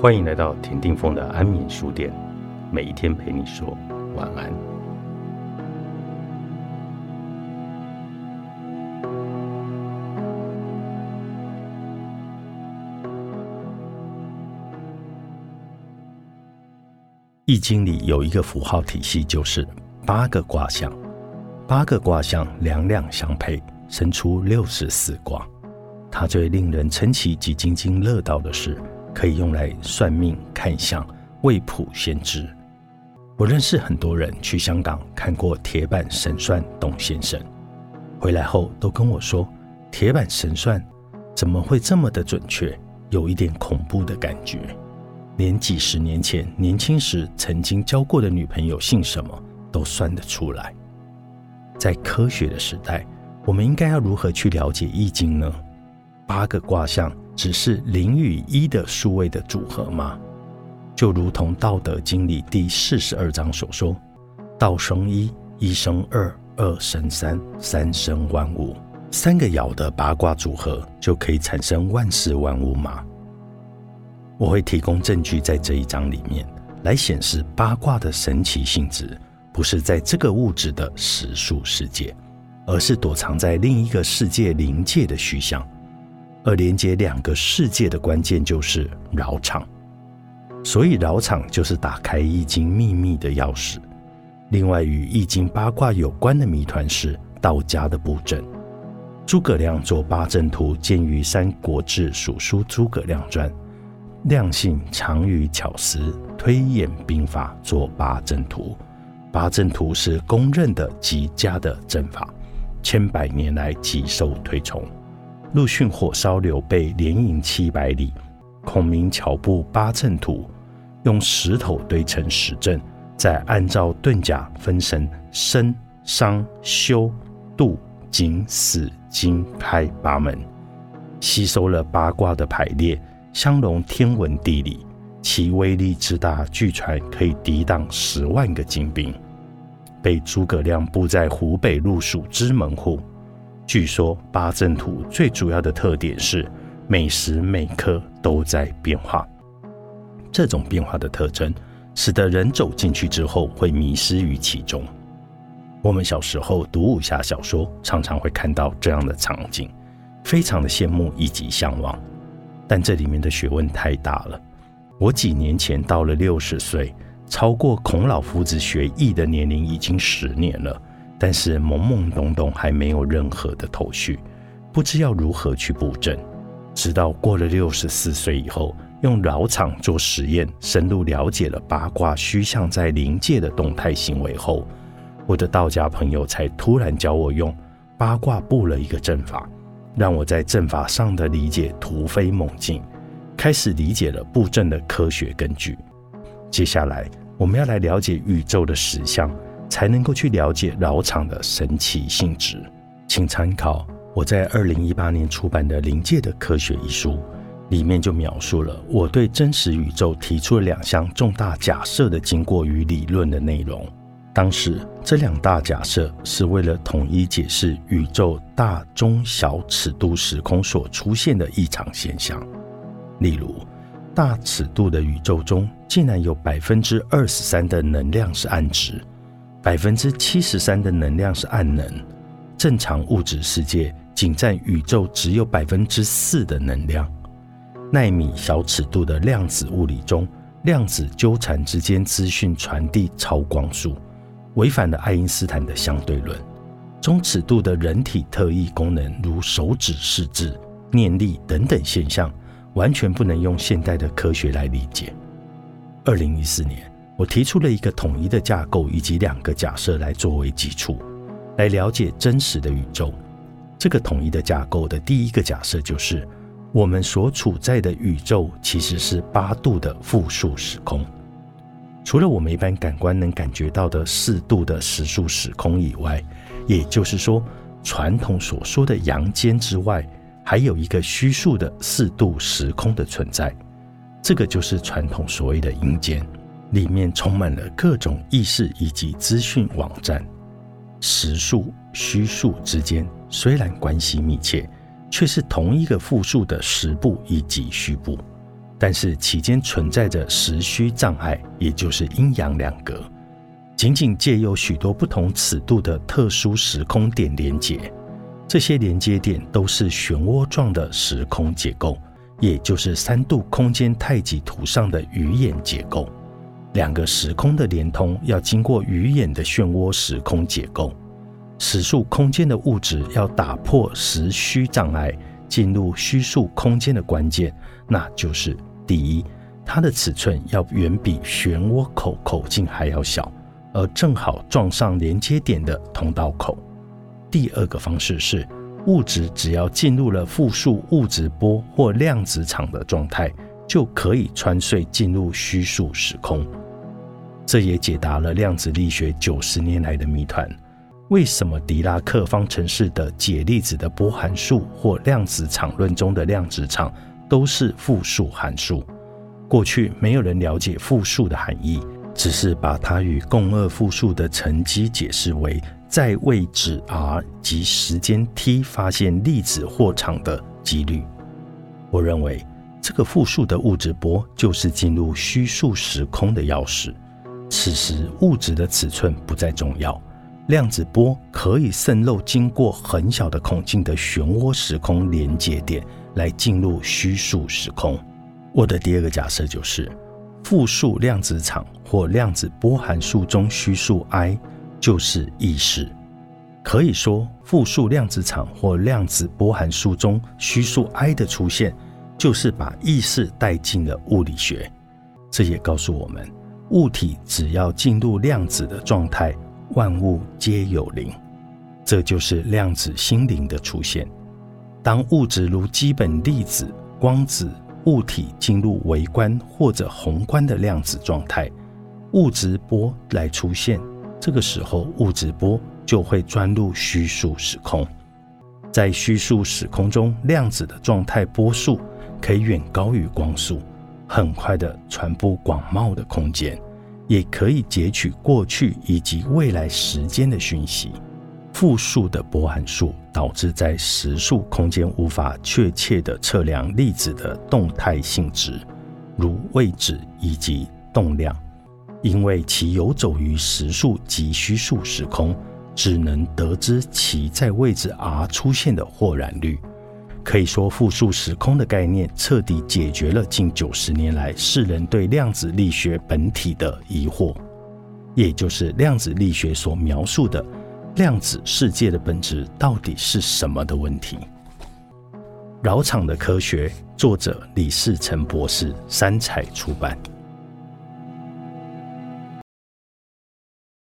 欢迎来到田定峰的安眠书店，每一天陪你说晚安。易经里有一个符号体系，就是八个卦象，八个卦象两两相配，生出六十四卦。它最令人称奇及津津乐道的是。可以用来算命、看相、未卜先知。我认识很多人去香港看过铁板神算董先生，回来后都跟我说，铁板神算怎么会这么的准确，有一点恐怖的感觉，连几十年前年轻时曾经交过的女朋友姓什么都算得出来。在科学的时代，我们应该要如何去了解易经呢？八个卦象。只是零与一的数位的组合吗？就如同《道德经》里第四十二章所说：“道生一，一生二，二生三，三生万物。”三个爻的八卦组合就可以产生万事万物吗？我会提供证据在这一章里面来显示八卦的神奇性质，不是在这个物质的实数世界，而是躲藏在另一个世界灵界的虚像。而连接两个世界的关键就是绕场，所以绕场就是打开易经秘密的钥匙。另外，与易经八卦有关的谜团是道家的布阵。诸葛亮做八阵图，见于《三国志·蜀书·诸葛亮传》。亮性长于巧思，推演兵法，做八阵图。八阵图是公认的极佳的阵法，千百年来极受推崇。陆逊火烧刘备，连营七百里。孔明巧布八阵图，用石头堆成十阵，再按照遁甲分成生、伤、休、杜、景、死、金、开八门，吸收了八卦的排列，相融天文地理，其威力之大，据传可以抵挡十万个精兵。被诸葛亮布在湖北路蜀之门户。据说八阵图最主要的特点是每时每刻都在变化，这种变化的特征使得人走进去之后会迷失于其中。我们小时候读武侠小说，常常会看到这样的场景，非常的羡慕以及向往。但这里面的学问太大了。我几年前到了六十岁，超过孔老夫子学艺的年龄已经十年了。但是懵懵懂懂，还没有任何的头绪，不知要如何去布阵。直到过了六十四岁以后，用老场做实验，深入了解了八卦虚象在灵界的动态行为后，我的道家朋友才突然教我用八卦布了一个阵法，让我在阵法上的理解突飞猛进，开始理解了布阵的科学根据。接下来，我们要来了解宇宙的实相。才能够去了解老场的神奇性质，请参考我在二零一八年出版的《临界的科学》一书，里面就描述了我对真实宇宙提出了两项重大假设的经过与理论的内容。当时这两大假设是为了统一解释宇宙大、中、小尺度时空所出现的异常现象。例如，大尺度的宇宙中竟然有百分之二十三的能量是暗值。百分之七十三的能量是暗能，正常物质世界仅占宇宙只有百分之四的能量。纳米小尺度的量子物理中，量子纠缠之间资讯传递超光速，违反了爱因斯坦的相对论。中尺度的人体特异功能，如手指试字、念力等等现象，完全不能用现代的科学来理解。二零一四年。我提出了一个统一的架构以及两个假设来作为基础，来了解真实的宇宙。这个统一的架构的第一个假设就是，我们所处在的宇宙其实是八度的复数时空。除了我们一般感官能感觉到的四度的实数时空以外，也就是说，传统所说的阳间之外，还有一个虚数的四度时空的存在。这个就是传统所谓的阴间。里面充满了各种意识以及资讯网站，实数、虚数之间虽然关系密切，却是同一个复数的实部以及虚部。但是其间存在着实虚障碍，也就是阴阳两隔，仅仅借由许多不同尺度的特殊时空点连接。这些连接点都是漩涡状的时空结构，也就是三度空间太极图上的鱼眼结构。两个时空的连通要经过鱼眼的漩涡时空结构。时数空间的物质要打破时虚障碍，进入虚数空间的关键，那就是。第一，它的尺寸要远比漩涡口口径还要小，而正好撞上连接点的通道口。第二个方式是，物质只要进入了复数物质波或量子场的状态，就可以穿隧进入虚数时空。这也解答了量子力学九十年来的谜团：为什么狄拉克方程式的解粒子的波函数或量子场论中的量子场？都是复数函数。过去没有人了解复数的含义，只是把它与共轭复数的乘积解释为在位置 r 及时间 t 发现粒子或场的几率。我认为这个复数的物质波就是进入虚数时空的钥匙。此时物质的尺寸不再重要，量子波可以渗漏经过很小的孔径的漩涡时空连接点。来进入虚数时空。我的第二个假设就是，复数量子场或量子波函数中虚数 i 就是意识。可以说，复数量子场或量子波函数中虚数 i 的出现，就是把意识带进了物理学。这也告诉我们，物体只要进入量子的状态，万物皆有灵。这就是量子心灵的出现。当物质如基本粒子、光子、物体进入微观或者宏观的量子状态，物质波来出现，这个时候物质波就会钻入虚数时空。在虚数时空中，量子的状态波数可以远高于光速，很快的传播广袤的空间，也可以截取过去以及未来时间的讯息。复数的波函数导致在实数空间无法确切地测量粒子的动态性质，如位置以及动量，因为其游走于实数及虚数时空，只能得知其在位置 r 出现的或然率。可以说，复数时空的概念彻底解决了近九十年来世人对量子力学本体的疑惑，也就是量子力学所描述的。量子世界的本质到底是什么的问题？扰场的科学，作者李世成博士，三彩出版。